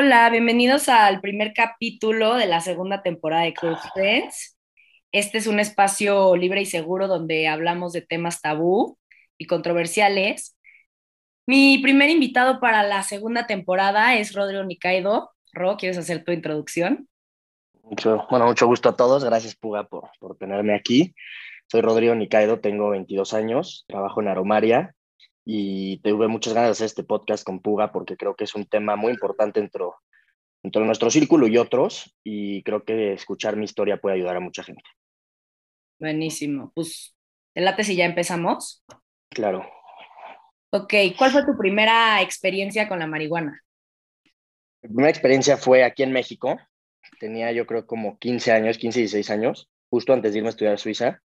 Hola, bienvenidos al primer capítulo de la segunda temporada de Close Friends. Este es un espacio libre y seguro donde hablamos de temas tabú y controversiales. Mi primer invitado para la segunda temporada es Rodrigo Nicaido. Ro, ¿quieres hacer tu introducción? Bueno, mucho gusto a todos. Gracias, Puga, por, por tenerme aquí. Soy Rodrigo Nicaido, tengo 22 años, trabajo en Aromaria y tuve muchas ganas de hacer este podcast con Puga porque creo que es un tema muy importante dentro, dentro de nuestro círculo y otros y creo que escuchar mi historia puede ayudar a mucha gente. Buenísimo. Pues, ¿te late si ya empezamos? Claro. Ok, ¿cuál fue tu primera experiencia con la marihuana? Mi primera experiencia fue aquí en México. Tenía yo creo como 15 años, 15, 16 años, justo antes de irme a estudiar a Suiza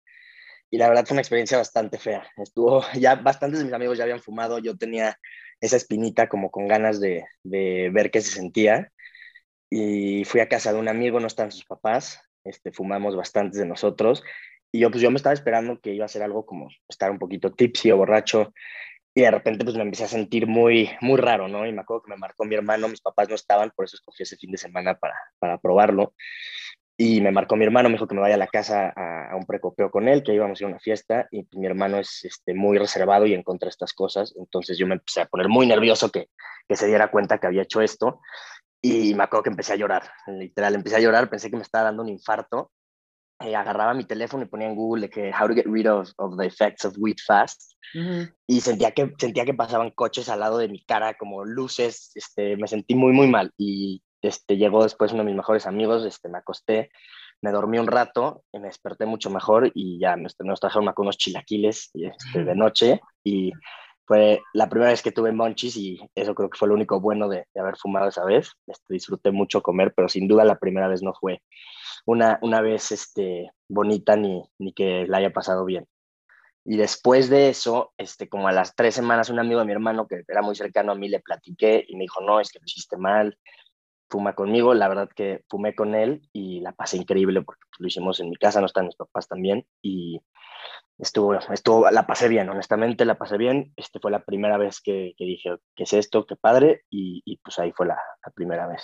y la verdad fue una experiencia bastante fea. Estuvo, ya bastantes de mis amigos ya habían fumado, yo tenía esa espinita como con ganas de, de ver qué se sentía y fui a casa de un amigo, no están sus papás, este, fumamos bastantes de nosotros y yo pues yo me estaba esperando que iba a ser algo como estar un poquito tipsy o borracho y de repente pues me empecé a sentir muy, muy raro, ¿no? Y me acuerdo que me marcó mi hermano, mis papás no estaban, por eso escogí ese fin de semana para, para probarlo. Y me marcó mi hermano, me dijo que me vaya a la casa a, un precopeo con él, que íbamos a ir a una fiesta. Y mi hermano es este, muy reservado y en contra de estas cosas. Entonces yo me empecé a poner muy nervioso que, que se diera cuenta que había hecho esto. Y me acuerdo que empecé a llorar, literal, empecé a llorar, pensé que me estaba dando un infarto. Y agarraba mi teléfono y ponía en Google de que how to get rid of, of the effects of weed fast. Y sentía que, sentía que pasaban coches al lado de mi cara, como luces. Este, me sentí muy, muy mal. Y este, llegó después uno de mis mejores amigos, este, me acosté, me dormí un rato y me desperté mucho mejor y ya nos, nos trajeron con unos chilaquiles este, de noche y fue la primera vez que tuve monchis y eso creo que fue lo único bueno de, haber fumado esa vez. Este, disfruté mucho comer, pero sin duda la primera vez no fue una, una vez este, bonita ni, ni que la haya pasado bien. Y después de eso, este, como a las tres semanas, un amigo de mi hermano que era muy cercano a mí le platiqué y me dijo, no, es que lo hiciste mal, fuma conmigo, la verdad que fumé con él y la pasé increíble porque pues, lo hicimos en mi casa, no están mis papás también y estuvo, estuvo, la pasé bien, honestamente la pasé bien, este fue la primera vez que, que dije, ¿qué es esto? Qué padre y, y pues ahí fue la, la, primera vez.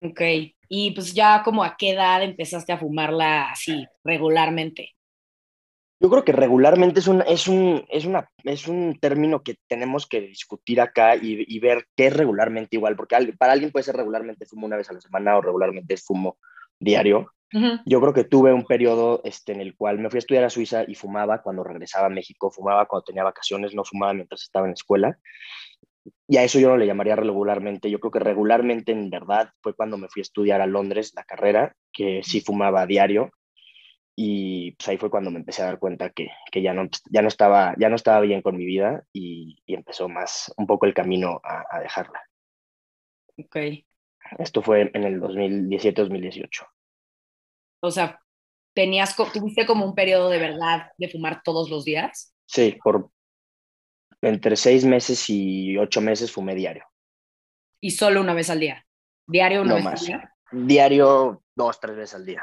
Ok, y pues ya como a qué edad empezaste a fumarla así regularmente? Yo creo que regularmente es un, es un, es una, es un término que tenemos que discutir acá y, y ver qué es regularmente igual, porque para alguien puede ser regularmente fumo una vez a la semana o regularmente fumo diario. Yo creo que tuve un periodo este, en el cual me fui a estudiar a Suiza y fumaba cuando regresaba a México, fumaba cuando tenía vacaciones, no fumaba mientras estaba en escuela. Y a eso yo no le llamaría regularmente. Yo creo que regularmente, en verdad, fue cuando me fui a estudiar a Londres la carrera, que sí fumaba a diario y pues ahí fue cuando me empecé a dar cuenta que, que ya, no, ya, no estaba, ya no estaba bien con mi vida y, y empezó más un poco el camino a, a, dejarla. Ok. Esto fue en el 2017-2018. O sea, tenías, ¿tuviste como un periodo de verdad de fumar todos los días? Sí, por entre seis meses y ocho meses fumé diario. ¿Y solo una vez al día? ¿Diario una no vez más. al día? Diario dos, tres veces al día.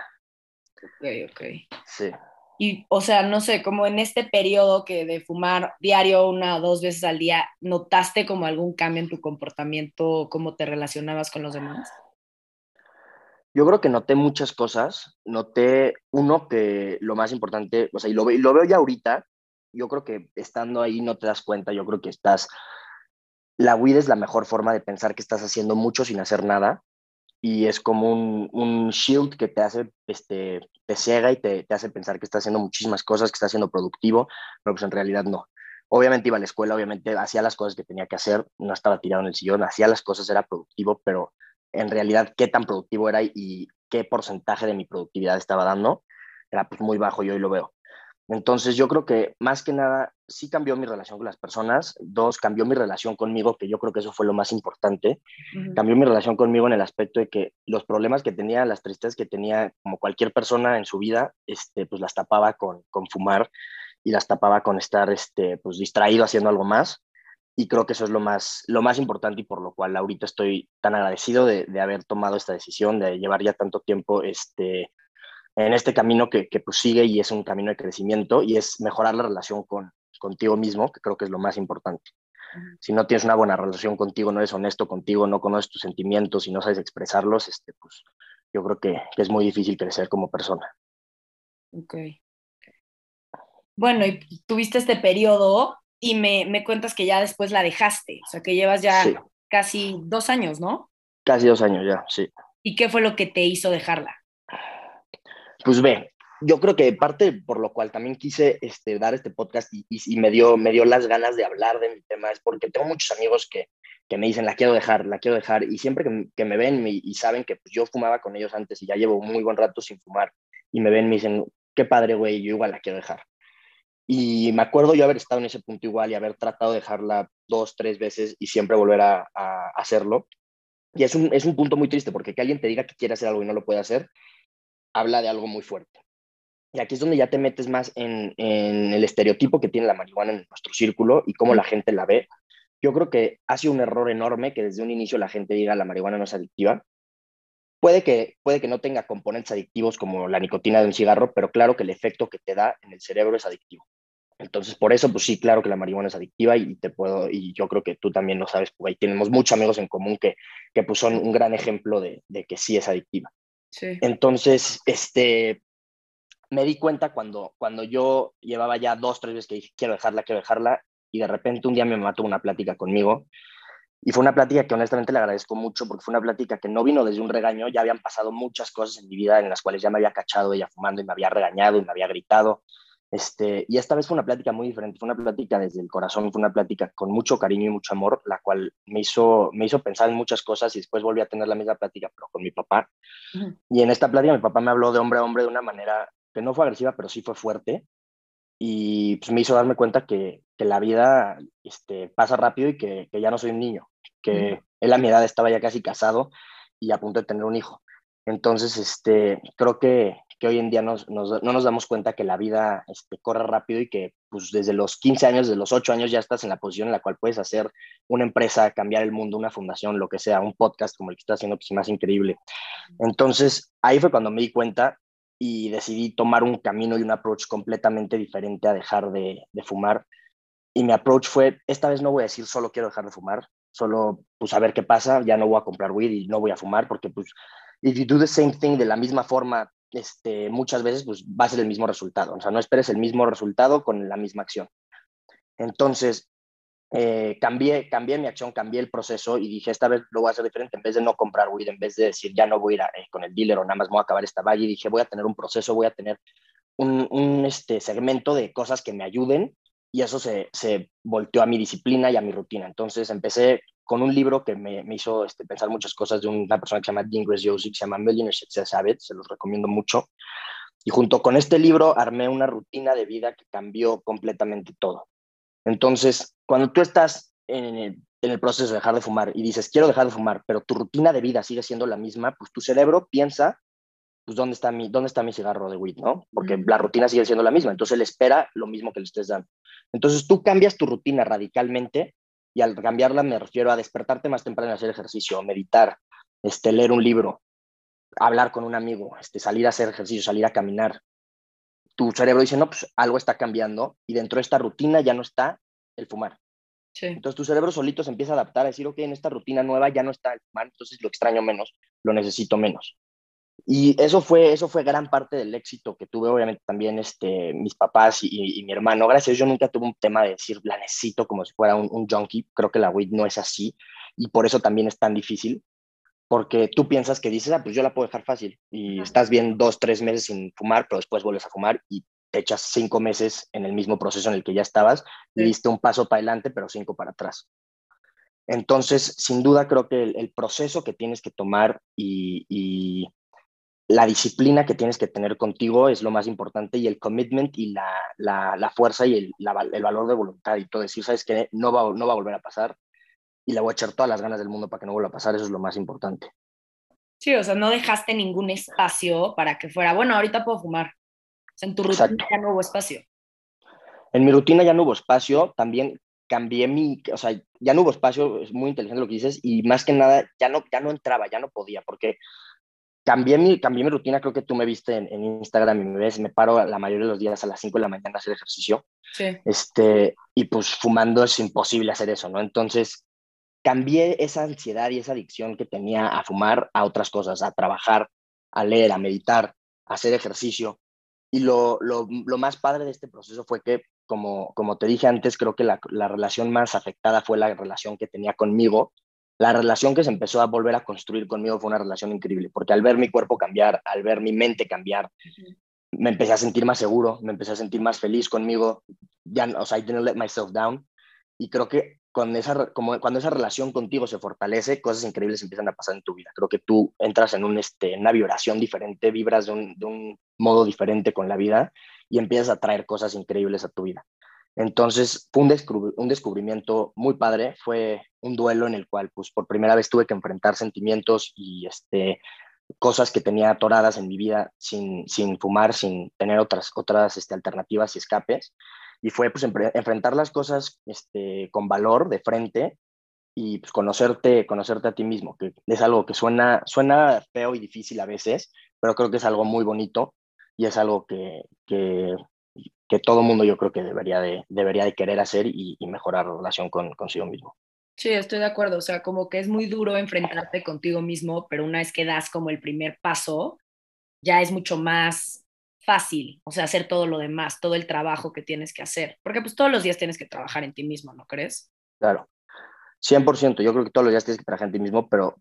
Ok, ok. Sí. Y, o sea, no sé, como en este periodo que de fumar diario una o dos veces al día, ¿notaste como algún cambio en tu comportamiento, cómo te relacionabas con los demás? Yo creo que noté muchas cosas. Noté, uno, que lo más importante, o sea, y lo, y lo veo ya ahorita, yo creo que estando ahí no te das cuenta, yo creo que estás, la weed es la mejor forma de pensar que estás haciendo mucho sin hacer nada y es como un, un, shield que te hace, este, te ciega y te, te, hace pensar que estás haciendo muchísimas cosas, que estás siendo productivo, pero pues en realidad no. Obviamente iba a la escuela, obviamente hacía las cosas que tenía que hacer, no estaba tirado en el sillón, hacía las cosas, era productivo, pero en realidad qué tan productivo era y qué porcentaje de mi productividad estaba dando, era pues muy bajo y hoy lo veo. Entonces yo creo que más que nada sí cambió mi relación con las personas, dos, cambió mi relación conmigo, que yo creo que eso fue lo más importante, uh -huh. cambió mi relación conmigo en el aspecto de que los problemas que tenía, las tristezas que tenía, como cualquier persona en su vida, este, pues las tapaba con, con fumar y las tapaba con estar este, pues, distraído haciendo algo más. Y creo que eso es lo más, lo más importante y por lo cual ahorita estoy tan agradecido de, de haber tomado esta decisión, de llevar ya tanto tiempo este, en este camino que, que pues sigue y es un camino de crecimiento y es mejorar la relación con, contigo mismo, que creo que es lo más importante. si no tienes una buena relación contigo, no eres honesto contigo, no conoces tus sentimientos y no sabes expresarlos, este, pues yo creo que, es muy difícil crecer como persona. Ok. Bueno, y tuviste este periodo y me, me, cuentas que ya después la dejaste, o sea, que llevas ya casi dos años, ¿no? Casi dos años ya, sí. ¿Y qué fue lo que te hizo dejarla? Pues ve, yo creo que parte por lo cual también quise este, dar este podcast y, y, me, dio, me dio las ganas de hablar de mi tema es porque tengo muchos amigos que, que me dicen, la quiero dejar, la quiero dejar, y siempre que, que me ven y, y saben que pues, yo fumaba con ellos antes y ya llevo muy buen rato sin fumar, y me ven, me dicen, qué padre, güey, yo igual la quiero dejar. Y me acuerdo yo haber estado en ese punto igual y haber tratado de dejarla dos, tres veces y siempre volver a, a hacerlo. Y es un, es un punto muy triste porque que alguien te diga que quiere hacer algo y no lo puede hacer, habla de algo muy fuerte. Y aquí es donde ya te metes más en, en, el estereotipo que tiene la marihuana en nuestro círculo y cómo la gente la ve. Yo creo que ha sido un error enorme que desde un inicio la gente diga la marihuana no es adictiva. Puede que, puede que no tenga componentes adictivos como la nicotina de un cigarro, pero claro que el efecto que te da en el cerebro es adictivo. Entonces, por eso, pues sí, claro que la marihuana es adictiva y te puedo, y yo creo que tú también lo sabes, porque ahí tenemos muchos amigos en común que, que pues son un gran ejemplo de, de que sí es adictiva. Sí. Entonces, este, me di cuenta cuando, cuando yo llevaba ya dos, tres veces que dije, quiero dejarla, quiero dejarla, y de repente un día me mató una plática conmigo, y fue una plática que honestamente le agradezco mucho, porque fue una plática que no vino desde un regaño, ya habían pasado muchas cosas en mi vida en las cuales ya me había cachado ella fumando y me había regañado y me había gritado, este, y esta vez fue una plática muy diferente, fue una plática desde el corazón, fue una plática con mucho cariño y mucho amor, la cual me hizo, me hizo pensar en muchas cosas y después volví a tener la misma plática, pero con mi papá. Uh -huh. Y en esta plática mi papá me habló de hombre a hombre de una manera que no fue agresiva, pero sí fue fuerte. Y pues, me hizo darme cuenta que, que la vida este, pasa rápido y que, que, ya no soy un niño, que -huh. él a mi edad estaba ya casi casado y a punto de tener un hijo. Entonces, este, creo que, que hoy en día nos, nos, no nos damos cuenta que la vida este, corre rápido y que pues, desde los 15 años, desde los 8 años ya estás en la posición en la cual puedes hacer una empresa, cambiar el mundo, una fundación, lo que sea, un podcast como el que estás haciendo, que es más increíble. Entonces, ahí fue cuando me di cuenta y decidí tomar un camino y un approach completamente diferente a dejar de, de fumar. Y mi approach fue, esta vez no voy a decir solo quiero dejar de fumar, solo pues a ver qué pasa, ya no voy a comprar weed y no voy a fumar porque pues if you do the same thing de la misma forma este, muchas veces pues, va a ser el mismo resultado. O sea, no esperes el mismo resultado con la misma acción. Entonces, eh, cambié, cambié mi acción, cambié el proceso y dije, esta vez lo voy a hacer diferente. En vez de no comprar weed, en vez de decir, ya no voy a ir a, eh, con el dealer o nada más voy a acabar esta valle, dije, voy a tener un proceso, voy a tener un, un este, segmento de cosas que me ayuden y eso se, se volteó a mi disciplina y a mi rutina. Entonces empecé con un libro que me, me hizo este, pensar muchas cosas de una persona que se llama Dean Graziosi, que se llama Millionaire Success Habits, se los recomiendo mucho. Y junto con este libro armé una rutina de vida que cambió completamente todo. Entonces, cuando tú estás en el, en el proceso de dejar de fumar y dices, quiero dejar de fumar, pero tu rutina de vida sigue siendo la misma, pues tu cerebro piensa, pues, ¿dónde está mi, dónde está mi cigarro de weed? ¿no? Porque mm. la rutina sigue siendo la misma. Entonces, él espera lo mismo que le estés dando. Entonces, tú cambias tu rutina radicalmente y al cambiarla me refiero a despertarte más temprano, hacer ejercicio, meditar, este, leer un libro, hablar con un amigo, este, salir a hacer ejercicio, salir a caminar. Tu cerebro dice, no, pues algo está cambiando y dentro de esta rutina ya no está el fumar. Sí. Entonces tu cerebro solito se empieza a adaptar a decir, ok, en esta rutina nueva ya no está el fumar, entonces lo extraño menos, lo necesito menos. Y eso fue, eso fue gran parte del éxito que tuve, obviamente, también este, mis papás y, y, y mi hermano. Gracias, yo nunca tuve un tema de decir, la necesito como si fuera un, un junkie. Creo que la weed no es así y por eso también es tan difícil, porque tú piensas que dices, ah, pues yo la puedo dejar fácil y estás bien dos, tres meses sin fumar, pero después vuelves a fumar y te echas cinco meses en el mismo proceso en el que ya estabas y diste un paso para adelante, pero cinco para atrás. Entonces, sin duda, creo que el, el proceso que tienes que tomar y, y la disciplina que tienes que tener contigo es lo más importante y el commitment y la, la, la fuerza y el, la, el, valor de voluntad y todo decir, sabes que no va, no va a volver a pasar y le voy a echar todas las ganas del mundo para que no vuelva a pasar, eso es lo más importante. Sí, o sea, no dejaste ningún espacio para que fuera, bueno, ahorita puedo fumar. O sea, en tu rutina Exacto. ya no hubo espacio. En mi rutina ya no hubo espacio, también cambié mi, o sea, ya no hubo espacio, es muy inteligente lo que dices, y más que nada ya no, ya no entraba, ya no podía, porque cambié mi, cambié mi rutina, creo que tú me viste en, Instagram y me ves, me paro la mayoría de los días a las 5 de la mañana a hacer ejercicio. Sí. Este, y pues fumando es imposible hacer eso, ¿no? Entonces, cambié esa ansiedad y esa adicción que tenía a fumar a otras cosas, a trabajar, a leer, a meditar, a hacer ejercicio. Y lo, lo, lo más padre de este proceso fue que, como, como te dije antes, creo que la, la relación más afectada fue la relación que tenía conmigo. La relación que se empezó a volver a construir conmigo fue una relación increíble, porque al ver mi cuerpo cambiar, al ver mi mente cambiar, me empecé a sentir más seguro, me empecé a sentir más feliz conmigo, ya, o sea, I didn't let myself down, y creo que con esa, como cuando esa relación contigo se fortalece, cosas increíbles empiezan a pasar en tu vida. Creo que tú entras en, un, este, una vibración diferente, vibras de un, de un modo diferente con la vida y empiezas a traer cosas increíbles a tu vida. Entonces, fue un, descubrimiento muy padre, fue un duelo en el cual, pues, por primera vez tuve que enfrentar sentimientos y este, cosas que tenía atoradas en mi vida sin, sin fumar, sin tener otras, otras este, alternativas y escapes. Y fue, pues, enfrentar las cosas este, con valor, de frente, y pues, conocerte, conocerte a ti mismo, que es algo que suena, suena feo y difícil a veces, pero creo que es algo muy bonito y es algo que, que que todo mundo yo creo que debería de, debería de querer hacer y, mejorar la relación con consigo mismo. Sí, estoy de acuerdo. O sea, como que es muy duro enfrentarte contigo mismo, pero una vez que das como el primer paso, ya es mucho más fácil, o sea, hacer todo lo demás, todo el trabajo que tienes que hacer, porque pues todos los días tienes que trabajar en ti mismo, ¿no crees? Claro, 100%, yo creo que todos los días tienes que trabajar en ti mismo, pero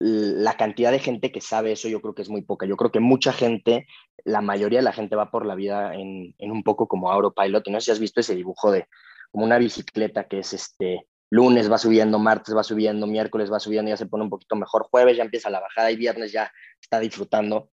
la cantidad de gente que sabe eso yo creo que es muy poca. Yo creo que mucha gente, la mayoría de la gente va por la vida en, un poco como autopilot. Y no sé si has visto ese dibujo de como una bicicleta que es este lunes va subiendo, martes va subiendo, miércoles va subiendo, ya se pone un poquito mejor, jueves ya empieza la bajada y viernes ya está disfrutando.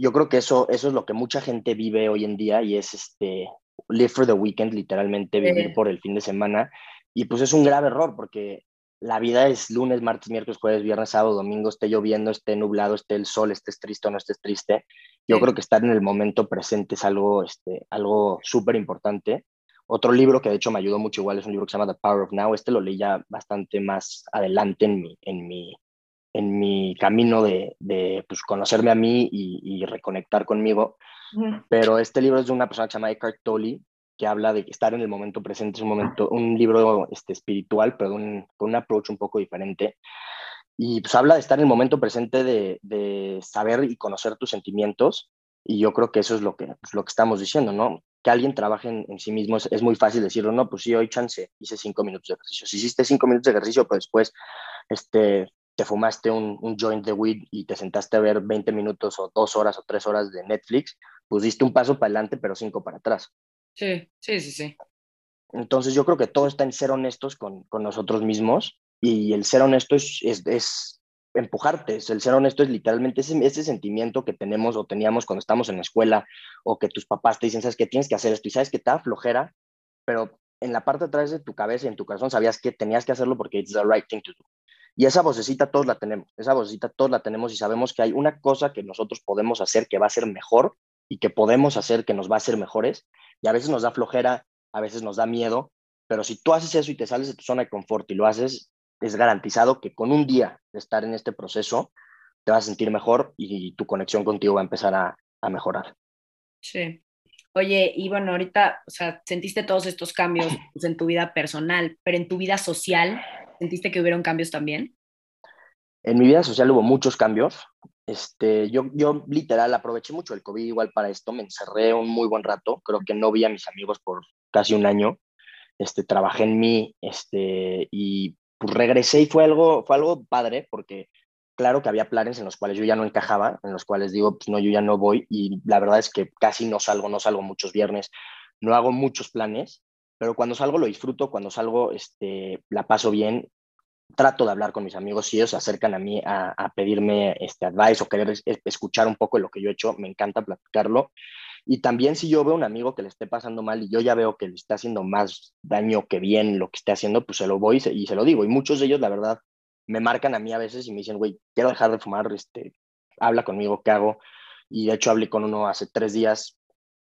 Yo creo que eso, eso es lo que mucha gente vive hoy en día y es este live for the weekend, literalmente vivir por el fin de semana. Y pues es un grave error porque la vida es lunes, martes, miércoles, jueves, viernes, sábado, domingo, esté lloviendo, esté nublado, esté el sol, estés triste o no estés triste. Yo creo que estar en el momento presente es algo, este, algo súper importante. Otro libro que de hecho me ayudó mucho igual es un libro que se llama The Power of Now. Este lo leí ya bastante más adelante en mi, en mi, en mi camino de, de pues, conocerme a mí y, reconectar conmigo. Pero este libro es de una persona que se llama Eckhart Tolle, que habla de estar en el momento presente, es un, momento, un libro este, espiritual, pero un, con un approach un poco diferente. Y pues habla de estar en el momento presente, de, de saber y conocer tus sentimientos. Y yo creo que eso es lo que, pues, lo que estamos diciendo, ¿no? Que alguien trabaje en, sí mismo es, muy fácil decirlo, no, pues sí, hoy chance, hice cinco minutos de ejercicio. Si hiciste cinco minutos de ejercicio, pues después este, te fumaste un, un, joint de weed y te sentaste a ver 20 minutos o dos horas o tres horas de Netflix, pues diste un paso para adelante, pero cinco para atrás. Sí, sí, sí, sí. Entonces yo creo que todo está en ser honestos con, con nosotros mismos y el ser honesto es, es, es empujarte, el ser honesto es literalmente ese, ese, sentimiento que tenemos o teníamos cuando estamos en la escuela o que tus papás te dicen, sabes que tienes que hacer esto y sabes que da flojera, pero en la parte de atrás de tu cabeza y en tu corazón sabías que tenías que hacerlo porque it's the right thing to do. Y esa vocecita todos la tenemos, esa vocecita todos la tenemos y sabemos que hay una cosa que nosotros podemos hacer que va a ser mejor y que podemos hacer que nos va a hacer mejores y a veces nos da flojera, a veces nos da miedo, pero si tú haces eso y te sales de tu zona de confort y lo haces, es garantizado que con un día de estar en este proceso te vas a sentir mejor y tu conexión contigo va a empezar a, mejorar. Sí. Oye, y ahorita, o sea, sentiste todos estos cambios en tu vida personal, pero en tu vida social, ¿sentiste que hubieron cambios también? En mi vida social hubo muchos cambios. Este, yo, yo literal aproveché mucho el COVID igual para esto, me encerré un muy buen rato, creo que no vi a mis amigos por casi un año, este, trabajé en mí, este, y pues regresé y fue algo, fue algo padre porque claro que había planes en los cuales yo ya no encajaba, en los cuales digo, pues no, yo ya no voy y la verdad es que casi no salgo, no salgo muchos viernes, no hago muchos planes, pero cuando salgo lo disfruto, cuando salgo este, la paso bien trato de hablar con mis amigos, si ellos se acercan a mí a, pedirme este advice o querer escuchar un poco de lo que yo he hecho, me encanta platicarlo. Y también si yo veo a un amigo que le esté pasando mal y yo ya veo que le está haciendo más daño que bien lo que esté haciendo, pues se lo voy y se, lo digo. Y muchos de ellos, la verdad, me marcan a mí a veces y me dicen, güey, quiero dejar de fumar, este, habla conmigo, ¿qué hago? Y de hecho hablé con uno hace tres días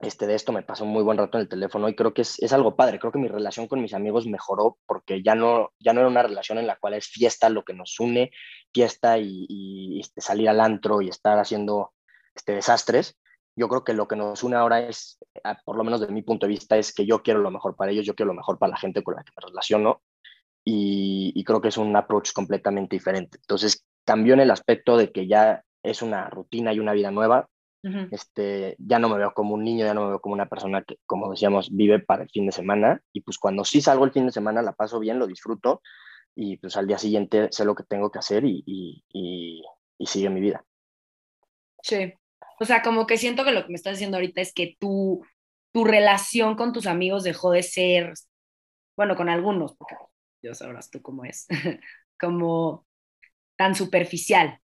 este, de esto me pasó un muy buen rato en el teléfono y creo que es, es, algo padre. Creo que mi relación con mis amigos mejoró porque ya no, ya no era una relación en la cual es fiesta lo que nos une, fiesta y, y este, salir al antro y estar haciendo este, desastres. Yo creo que lo que nos une ahora es, por lo menos desde mi punto de vista, es que yo quiero lo mejor para ellos, yo quiero lo mejor para la gente con la que me relaciono y, y creo que es un approach completamente diferente. Entonces cambió en el aspecto de que ya es una rutina y una vida nueva, este, ya no me veo como un niño, ya no me veo como una persona que, como decíamos, vive para el fin de semana. Y pues cuando sí salgo el fin de semana, la paso bien, lo disfruto. Y pues al día siguiente sé lo que tengo que hacer y, y, y, sigue mi vida. Sí. O sea, como que siento que lo que me estás diciendo ahorita es que tu, tu relación con tus amigos dejó de ser, bueno, con algunos, porque ya sabrás tú cómo es, como tan superficial.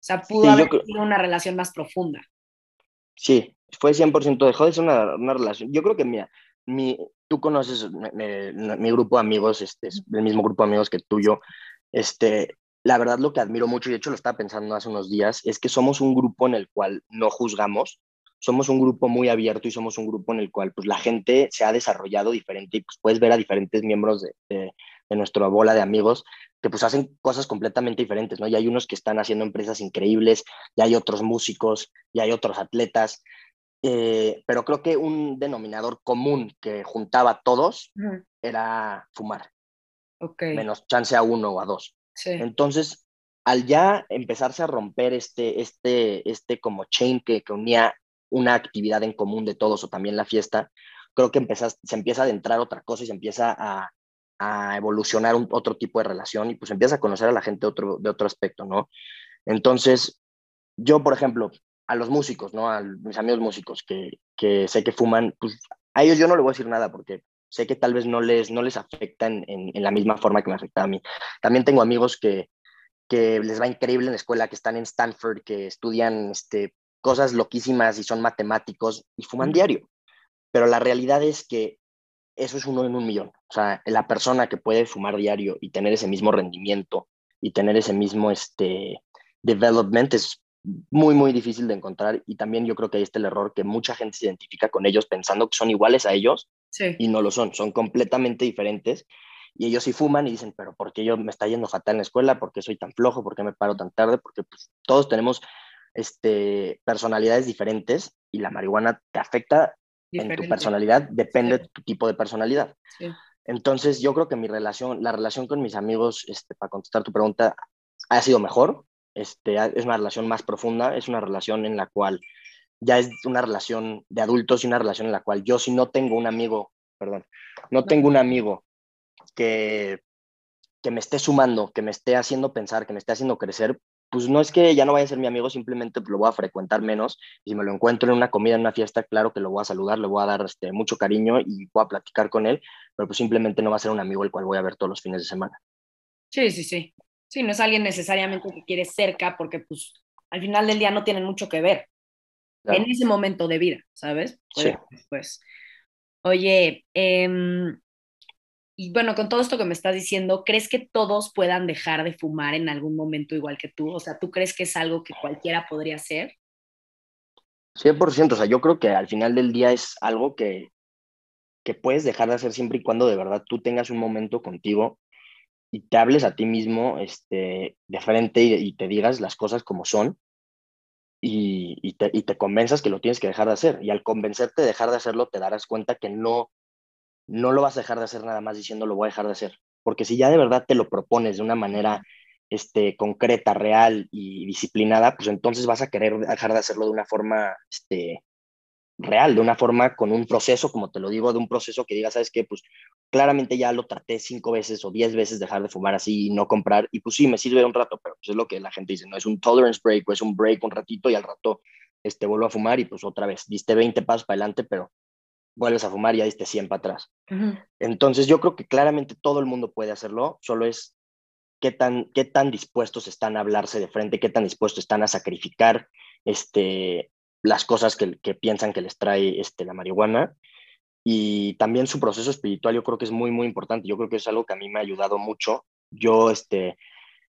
O sea, pudo haber sido una relación más profunda. Sí, fue 100% dejó de ser una, una relación. Yo creo que, mira, mi, tú conoces mi grupo de amigos, este, el mismo grupo de amigos que tuyo. Este, la verdad, lo que admiro mucho, y de hecho lo estaba pensando hace unos días, es que somos un grupo en el cual no juzgamos, somos un grupo muy abierto y somos un grupo en el cual pues, la gente se ha desarrollado diferente y pues, puedes ver a diferentes miembros de, de, de nuestra bola de amigos que pues hacen cosas completamente diferentes, ¿no? Y hay unos que están haciendo empresas increíbles, y hay otros músicos, y hay otros atletas, eh, pero creo que un denominador común que juntaba a todos era fumar. Okay. Menos chance a uno o a dos. Sí. Entonces, al ya empezarse a romper este, este, este como chain que, que unía una actividad en común de todos o también la fiesta, creo que empezas, se empieza a adentrar otra cosa y se empieza a, a evolucionar un, otro tipo de relación y pues empiezas a conocer a la gente otro, de otro aspecto, ¿no? Entonces, yo, por ejemplo, a los músicos, ¿no? A mis amigos músicos que, que sé que fuman, pues a ellos yo no les voy a decir nada porque sé que tal vez no les, no les afecta en, en, en la misma forma que me afecta a mí. También tengo amigos que, que les va increíble en la escuela, que están en Stanford, que estudian este, cosas loquísimas y son matemáticos y fuman diario. Pero la realidad es que eso es uno en un millón. O sea, la persona que puede fumar diario y tener ese mismo rendimiento y tener ese mismo este, development es muy, muy difícil de encontrar. Y también yo creo que ahí está el error que mucha gente se identifica con ellos pensando que son iguales a ellos sí. y no lo son, son completamente diferentes. Y ellos sí fuman y dicen, pero ¿por qué yo me está yendo fatal en la escuela? ¿Por qué soy tan flojo? ¿Por qué me paro tan tarde? Porque pues, todos tenemos este, personalidades diferentes y la marihuana te afecta Diferente. en tu personalidad, depende sí. de tu tipo de personalidad. Sí. Entonces, yo creo que mi relación, la relación con mis amigos, este, para contestar tu pregunta, ha sido mejor. Este, es una relación más profunda, es una relación en la cual ya es una relación de adultos y una relación en la cual yo si no tengo un amigo, perdón, no tengo un amigo que, que me esté sumando, que me esté haciendo pensar, que me esté haciendo crecer, pues no es que ya no vaya a ser mi amigo, simplemente lo voy a frecuentar menos. Y si me lo encuentro en una comida, en una fiesta, claro que lo voy a saludar, le voy a dar este, mucho cariño y voy a platicar con él, pero pues simplemente no va a ser un amigo el cual voy a ver todos los fines de semana. Sí, sí, sí. Sí, no es alguien necesariamente que quieres cerca porque pues al final del día no tienen mucho que ver claro. en ese momento de vida, ¿sabes? Sí. Pues, oye, eh, y bueno, con todo esto que me estás diciendo, ¿crees que todos puedan dejar de fumar en algún momento igual que tú? O sea, ¿tú crees que es algo que cualquiera podría hacer? 100%, o sea, yo creo que al final del día es algo que, que puedes dejar de hacer siempre y cuando de verdad tú tengas un momento contigo y te hables a ti mismo este, de frente y, te digas las cosas como son y, te, y te convenzas que lo tienes que dejar de hacer. Y al convencerte de dejar de hacerlo, te darás cuenta que no, no lo vas a dejar de hacer nada más diciendo lo voy a dejar de hacer. Porque si ya de verdad te lo propones de una manera este, concreta, real y disciplinada, pues entonces vas a querer dejar de hacerlo de una forma este, real, de una forma con un proceso, como te lo digo, de un proceso que diga, ¿sabes qué? Pues claramente ya lo traté cinco veces o diez veces dejar de fumar así y no comprar, y pues sí, me sirve un rato, pero pues es lo que la gente dice, no es un tolerance break o es un break un ratito y al rato este, vuelvo a fumar y pues otra vez, diste 20 pasos para adelante, pero vuelves a fumar y ya diste 100 para atrás. Uh -huh. Entonces yo creo que claramente todo el mundo puede hacerlo, solo es qué tan, qué tan dispuestos están a hablarse de frente, qué tan dispuestos están a sacrificar este, las cosas que, que piensan que les trae este, la marihuana. Y también su proceso espiritual yo creo que es muy, muy importante. Yo creo que es algo que a mí me ha ayudado mucho. Yo, este,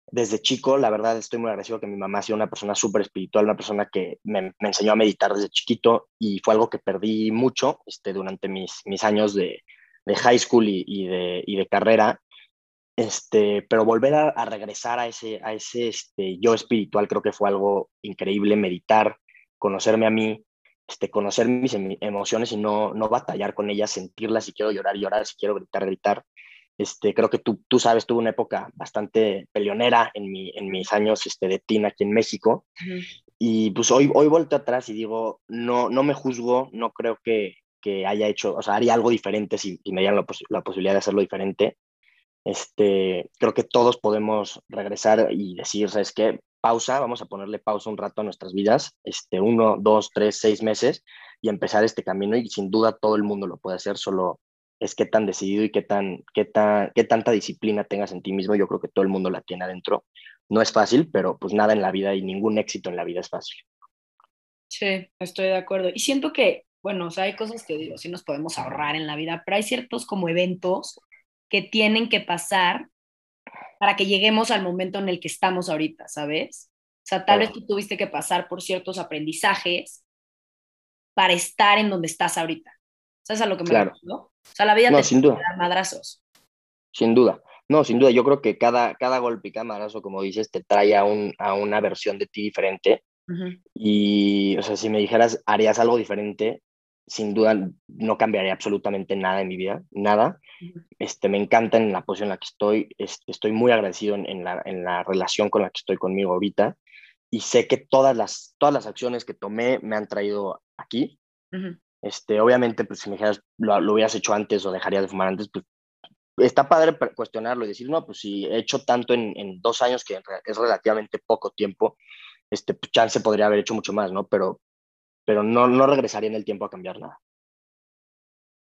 desde chico, la verdad, estoy muy agradecido que mi mamá sea una persona súper espiritual, una persona que me, enseñó a meditar desde chiquito y fue algo que perdí mucho este, durante mis, mis años de, de high school y, de, y, de, carrera. Este, pero volver a, regresar a ese, a ese este, yo espiritual creo que fue algo increíble, meditar, conocerme a mí, este, conocer mis emociones y no, no batallar con ellas, sentirlas, si quiero llorar, llorar, si quiero gritar, gritar. Este, creo que tú, tú sabes, tuve una época bastante peleonera en, mi, en mis años este, de teen aquí en México. Y pues hoy, hoy vuelto atrás y digo, no, no me juzgo, no creo que, que haya hecho, o sea, haría algo diferente si, me dieran la, la, posibilidad de hacerlo diferente. Este, creo que todos podemos regresar y decir, ¿sabes qué? Pausa, vamos a ponerle pausa un rato a nuestras vidas, este, uno, dos, tres, seis meses y empezar este camino y sin duda todo el mundo lo puede hacer, solo es qué tan decidido y qué, tan, qué, tan, qué tanta disciplina tengas en ti mismo. Yo creo que todo el mundo la tiene adentro. No es fácil, pero pues nada en la vida y ningún éxito en la vida es fácil. Sí, estoy de acuerdo. Y siento que, bueno, o sea, hay cosas que digo, sí nos podemos ahorrar en la vida, pero hay ciertos como eventos que tienen que pasar para que lleguemos al momento en el que estamos ahorita, ¿sabes? O sea, tal vez tú tuviste que pasar por ciertos aprendizajes para estar en donde estás ahorita. ¿Sabes a lo que me claro. O sea, la vida te sin duda. madrazos. Sin duda. No, sin duda, yo creo que cada, cada golpe y cada madrazo, como dices, te trae a, un, a una versión de ti diferente. Y, o sea, si me dijeras, harías algo diferente, sin duda no cambiaría absolutamente nada en mi vida, nada. este, me encanta en la posición en la que estoy, estoy muy agradecido en, la, en, la, relación con la que estoy conmigo ahorita y sé que todas las, todas las acciones que tomé me han traído aquí. Este, obviamente, pues si me dijeras, lo, lo hubieras hecho antes o dejarías de fumar antes, pues está padre cuestionarlo y decir, no, pues si he hecho tanto en, en dos años, que es relativamente poco tiempo, este, pues, chance podría haber hecho mucho más, ¿no? Pero, pero no, no regresaría en el tiempo a cambiar nada.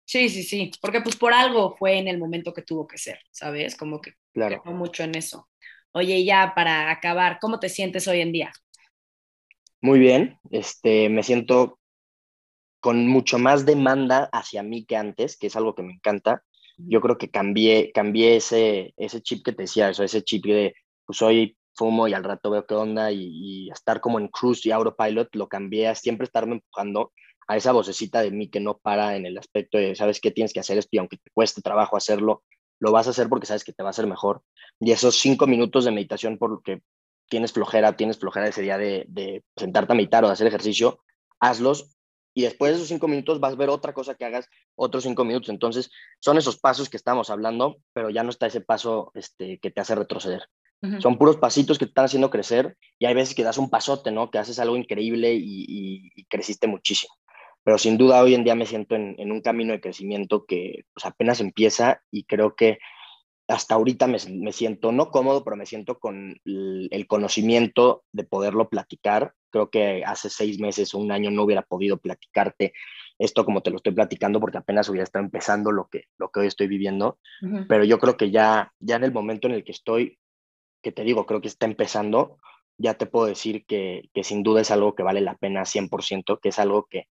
Sí, sí, sí, porque pues por algo fue en el momento que tuvo que ser, ¿sabes? Como que claro. mucho en eso. Oye, ya para acabar, ¿cómo te sientes hoy en día? Muy bien, este, me siento con mucho más demanda hacia mí que antes, que es algo que me encanta. Yo creo que cambié, cambié ese, ese chip que te decía, eso, ese chip de, pues hoy fumo y al rato veo qué onda y, estar como en cruise y autopilot, lo cambié a siempre estarme empujando a esa vocecita de mí que no para en el aspecto de, sabes qué tienes que hacer esto y aunque te cueste trabajo hacerlo, lo vas a hacer porque sabes que te va a hacer mejor. Y esos cinco minutos de meditación porque tienes flojera, tienes flojera ese día de, de sentarte a meditar o de hacer ejercicio, hazlos y después de esos cinco minutos vas a ver otra cosa que hagas otros cinco minutos. Entonces, son esos pasos que estamos hablando, pero ya no está ese paso este, que te hace retroceder. Son puros pasitos que te están haciendo crecer y hay veces que das un pasote, ¿no? Que haces algo increíble y, creciste muchísimo. Pero sin duda hoy en día me siento en, en un camino de crecimiento que pues, apenas empieza y creo que hasta ahorita me, me, siento no cómodo, pero me siento con el, conocimiento de poderlo platicar. Creo que hace seis meses o un año no hubiera podido platicarte esto como te lo estoy platicando porque apenas hubiera estado empezando lo que, lo que hoy estoy viviendo. Pero yo creo que ya, ya en el momento en el que estoy, que te digo, creo que está empezando, ya te puedo decir que, que sin duda es algo que vale la pena 100%, que es algo que,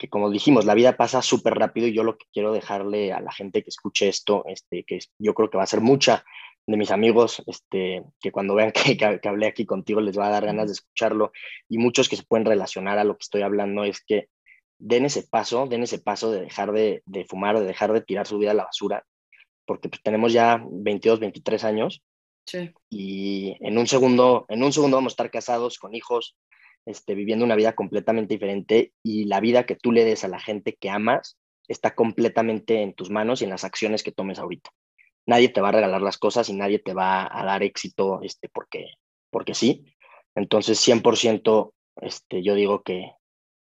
que como dijimos, la vida pasa súper rápido y yo lo que quiero dejarle a la gente que escuche esto, este, que yo creo que va a ser mucha de mis amigos, este, que cuando vean que, que, hablé aquí contigo les va a dar ganas de escucharlo y muchos que se pueden relacionar a lo que estoy hablando es que den ese paso, den ese paso de dejar de, de fumar, de dejar de tirar su vida a la basura, porque pues, tenemos ya 22, 23 años sí. y en un segundo, en un segundo vamos a estar casados con hijos, este, viviendo una vida completamente diferente y la vida que tú le des a la gente que amas está completamente en tus manos y en las acciones que tomes ahorita. Nadie te va a regalar las cosas y nadie te va a dar éxito este, porque, porque sí. Entonces, 100% este, yo digo que,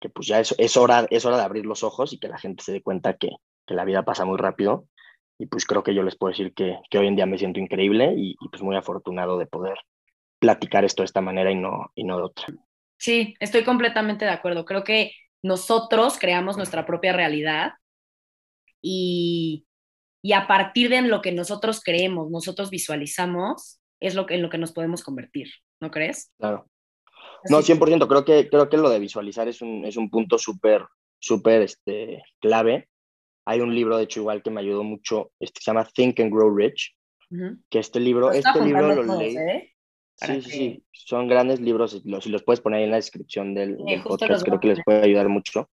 que pues ya es, es, hora, es hora de abrir los ojos y que la gente se dé cuenta que, que la vida pasa muy rápido. Y pues creo que yo les puedo decir que, que hoy en día me siento increíble y, y, pues muy afortunado de poder platicar esto de esta manera y no, y no de otra. Sí, estoy completamente de acuerdo. Creo que nosotros creamos nuestra propia realidad y, y a partir de lo que nosotros creemos, nosotros visualizamos, es lo que, en lo que nos podemos convertir, ¿no crees? Claro. No, 100%, creo que, creo que lo de visualizar es un, es un punto súper, súper este, clave. Hay un libro, de hecho, igual que me ayudó mucho, este, se llama Think and Grow Rich, que este libro, este libro lo leí. ¿eh? Sí, sí, sí, son grandes libros, si los, los puedes poner ahí en la descripción del, podcast, creo que les puede ayudar mucho.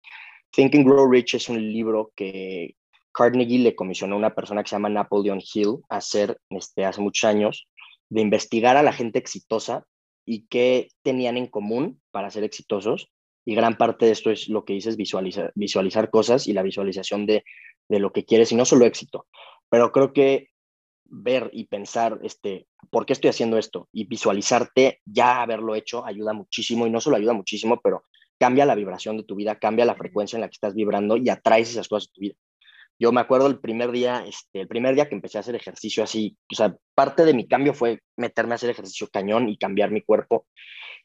Think and Grow Rich es un libro que Carnegie le comisionó a una persona que se llama Napoleon Hill a hacer este, hace muchos años, de investigar a la gente exitosa y qué tenían en común para ser exitosos. Y gran parte de esto es lo que dices, visualizar, visualizar cosas y la visualización de, de lo que quieres y no solo éxito. Pero creo que ver y pensar, este, ¿por qué estoy haciendo esto? Y visualizarte ya haberlo hecho ayuda muchísimo y no solo ayuda muchísimo, pero cambia la vibración de tu vida, cambia la frecuencia en la que estás vibrando y atraes esas cosas a tu vida. Yo me acuerdo el primer día, este, el primer día que empecé a hacer ejercicio así, o sea, parte de mi cambio fue meterme a hacer ejercicio cañón y cambiar mi cuerpo.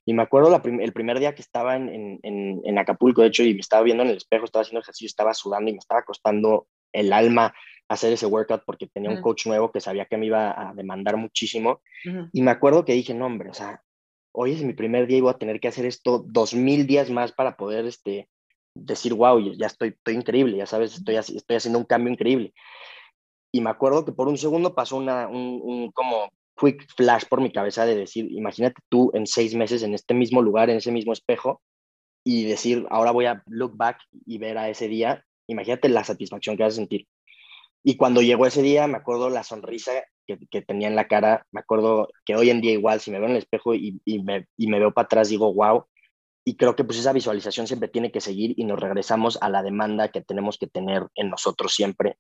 Y me acuerdo el primer día que estaba en, en, en, Acapulco, de hecho, y me estaba viendo en el espejo, estaba haciendo ejercicio, estaba sudando y me estaba costando el alma hacer ese workout porque tenía un coach nuevo que sabía que me iba a demandar muchísimo. Y me acuerdo que dije, no, hombre, o sea, hoy es mi primer día y voy a tener que hacer esto dos mil días más para poder este, decir, wow, ya estoy, estoy increíble, ya sabes, estoy, estoy haciendo un cambio increíble. Y me acuerdo que por un segundo pasó una, un, un como quick flash por mi cabeza de decir, imagínate tú en seis meses en este mismo lugar, en ese mismo espejo, y decir, ahora voy a look back y ver a ese día, imagínate la satisfacción que vas a sentir. Y cuando llegó ese día, me acuerdo la sonrisa que, que, tenía en la cara, me acuerdo que hoy en día igual, si me veo en el espejo y, y, me, y me, veo para atrás, digo, wow. Y creo que pues esa visualización siempre tiene que seguir y nos regresamos a la demanda que tenemos que tener en nosotros siempre,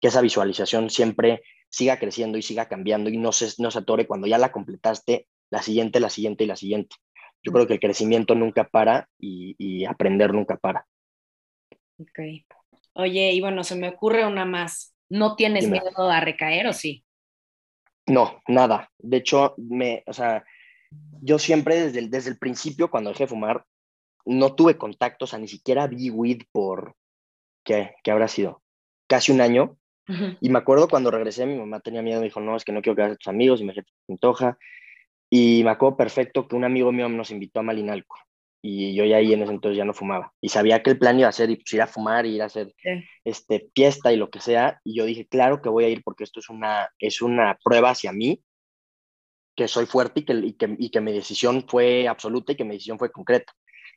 que esa visualización siempre siga creciendo y siga cambiando y no se, no se atore cuando ya la completaste, la siguiente, la siguiente y la siguiente. Yo creo que el crecimiento nunca para y, y aprender nunca para. Ok. Oye, y bueno, se me ocurre una más. ¿No tienes miedo a recaer o sí? No, nada. De hecho, me, o sea, yo siempre desde el, desde el principio, cuando dejé de fumar, no tuve contacto, o sea, ni siquiera vi weed por, ¿qué? ¿Qué habrá sido? Casi un año. Y me acuerdo cuando regresé, mi mamá tenía miedo, me dijo, no, es que no quiero quedar a tus amigos, y me dije, antoja. Y me acuerdo perfecto que un amigo mío nos invitó a Malinalco y yo ya ahí en ese entonces ya no fumaba. Y sabía que el plan iba a ser pues, ir a fumar, ir a hacer este, fiesta y lo que sea. Y yo dije, claro que voy a ir porque esto es una, es una prueba hacia mí, que soy fuerte y que, y que, y que mi decisión fue absoluta y que mi decisión fue concreta.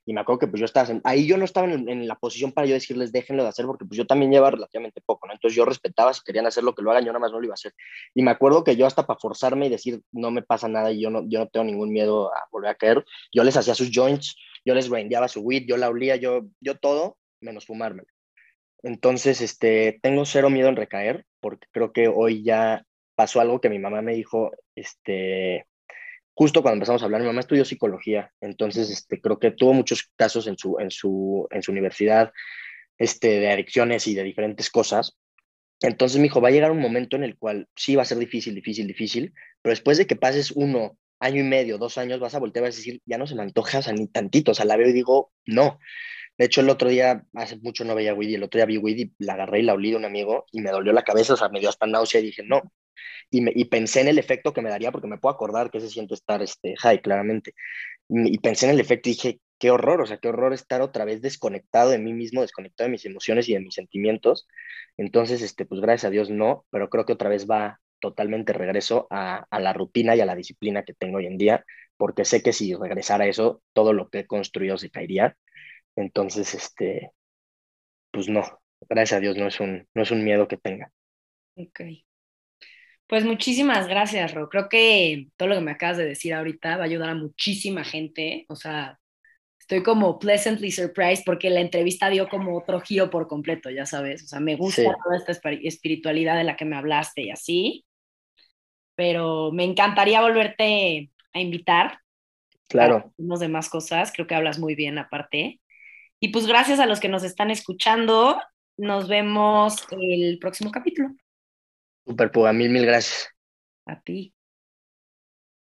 Y me acuerdo que pues yo estaba, ahí yo no estaba en, en, la posición para yo decirles déjenlo de hacer porque pues yo también llevaba relativamente poco, ¿no? Entonces yo respetaba si querían hacer lo que lo hagan, yo nada más no lo iba a hacer. Y me acuerdo que yo hasta para forzarme y decir no me pasa nada y yo no, yo no tengo ningún miedo a volver a caer, yo les hacía sus joints, yo les grindeaba su weed, yo la olía, yo, yo todo, menos fumarme. Entonces, este, tengo cero miedo en recaer, porque creo que hoy ya pasó algo que mi mamá me dijo, este, justo cuando empezamos a hablar, mi mamá estudió psicología, entonces, este, creo que tuvo muchos casos en su, en su, en su universidad, este, de adicciones y de diferentes cosas. Entonces me dijo, va a llegar un momento en el cual sí va a ser difícil, difícil, difícil, pero después de que pases uno, año y medio, dos años, vas a voltear a decir, ya no se me antoja, o sea, ni tantito, o sea, la veo y digo, no. De hecho, el otro día, hace mucho no veía weed, el otro día vi weed y la agarré y la olí de un amigo y me dolió la cabeza, o sea, me dio hasta náusea y dije, no. Y, me, y pensé en el efecto que me daría, porque me puedo acordar que se siente estar este, high, claramente. Y, y pensé en el efecto y dije, qué horror, o sea, qué horror estar otra vez desconectado de mí mismo, desconectado de mis emociones y de mis sentimientos. Entonces, este, pues gracias a Dios no, pero creo que otra vez va, totalmente regreso a, a, la rutina y a la disciplina que tengo hoy en día, porque sé que si regresara a eso, todo lo que he construido se caería. Entonces, este, pues no, gracias a Dios no es un, no es un miedo que tenga. Ok. Pues muchísimas gracias, Ro. Creo que todo lo que me acabas de decir ahorita va a ayudar a muchísima gente. O sea, estoy como pleasantly surprised porque la entrevista dio como otro giro por completo, ya sabes. O sea, me gusta sí. toda esta espiritualidad de la que me hablaste y así pero me encantaría volverte a invitar. Claro. Unos demás cosas, creo que hablas muy bien aparte. Y pues gracias a los que nos están escuchando. Nos vemos el próximo capítulo. Super, Puga, mil, mil gracias. A ti.